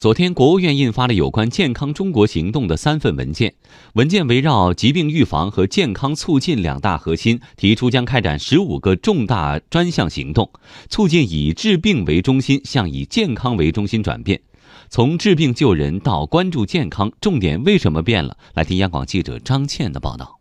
昨天，国务院印发了有关“健康中国行动”的三份文件。文件围绕疾病预防和健康促进两大核心，提出将开展十五个重大专项行动，促进以治病为中心向以健康为中心转变。从治病救人到关注健康，重点为什么变了？来听央广记者张倩的报道。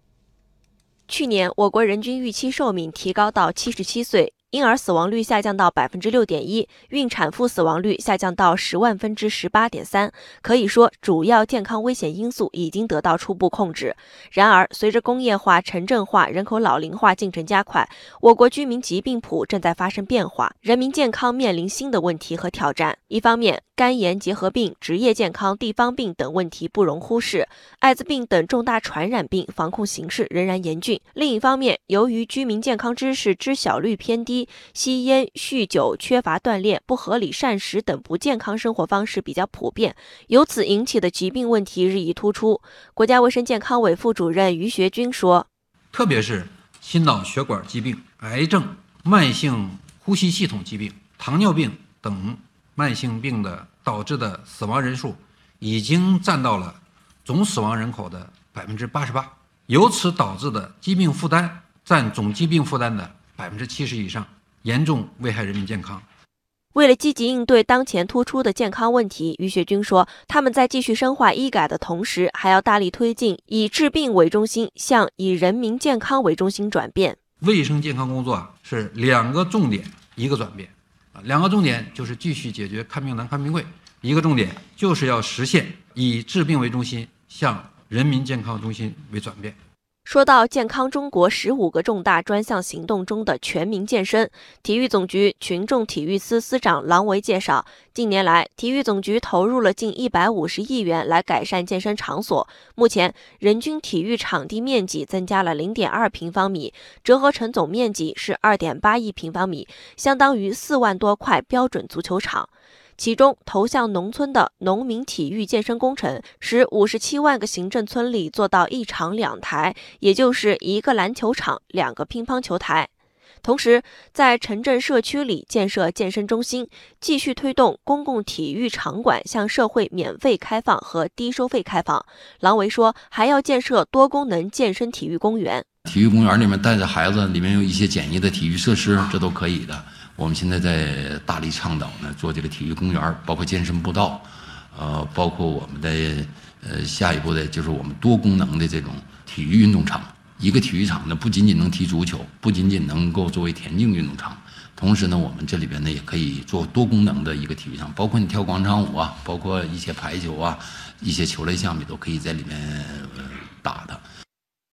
去年，我国人均预期寿命提高到七十七岁。婴儿死亡率下降到百分之六点一，孕产妇死亡率下降到十万分之十八点三，可以说主要健康危险因素已经得到初步控制。然而，随着工业化、城镇化、人口老龄化进程加快，我国居民疾病谱正在发生变化，人民健康面临新的问题和挑战。一方面，肝炎结核病、职业健康、地方病等问题不容忽视，艾滋病等重大传染病防控形势仍然严峻。另一方面，由于居民健康知识知晓率偏低，吸烟、酗酒、缺乏锻炼、不合理膳食等不健康生活方式比较普遍，由此引起的疾病问题日益突出。国家卫生健康委副主任于学军说：“特别是心脑血管疾病、癌症、慢性呼吸系统疾病、糖尿病等慢性病的导致的死亡人数，已经占到了总死亡人口的百分之八十八，由此导致的疾病负担占总疾病负担的百分之七十以上。”严重危害人民健康。为了积极应对当前突出的健康问题，于学军说，他们在继续深化医改的同时，还要大力推进以治病为中心向以人民健康为中心转变。卫生健康工作啊，是两个重点，一个转变啊。两个重点就是继续解决看病难、看病贵；一个重点就是要实现以治病为中心向人民健康中心为转变。说到健康中国十五个重大专项行动中的全民健身，体育总局群众体育司司长郎维介绍，近年来体育总局投入了近一百五十亿元来改善健身场所，目前人均体育场地面积增加了零点二平方米，折合成总面积是二点八亿平方米，相当于四万多块标准足球场。其中，投向农村的农民体育健身工程，使五十七万个行政村里做到一场两台，也就是一个篮球场、两个乒乓球台。同时，在城镇社区里建设健身中心，继续推动公共体育场馆向社会免费开放和低收费开放。郎维说，还要建设多功能健身体育公园。体育公园里面带着孩子，里面有一些简易的体育设施，这都可以的。我们现在在大力倡导呢，做这个体育公园，包括健身步道，呃，包括我们的呃下一步的就是我们多功能的这种体育运动场。一个体育场呢，不仅仅能踢足球，不仅仅能够作为田径运动场，同时呢，我们这里边呢也可以做多功能的一个体育场，包括你跳广场舞啊，包括一些排球啊，一些球类项目都可以在里面打的。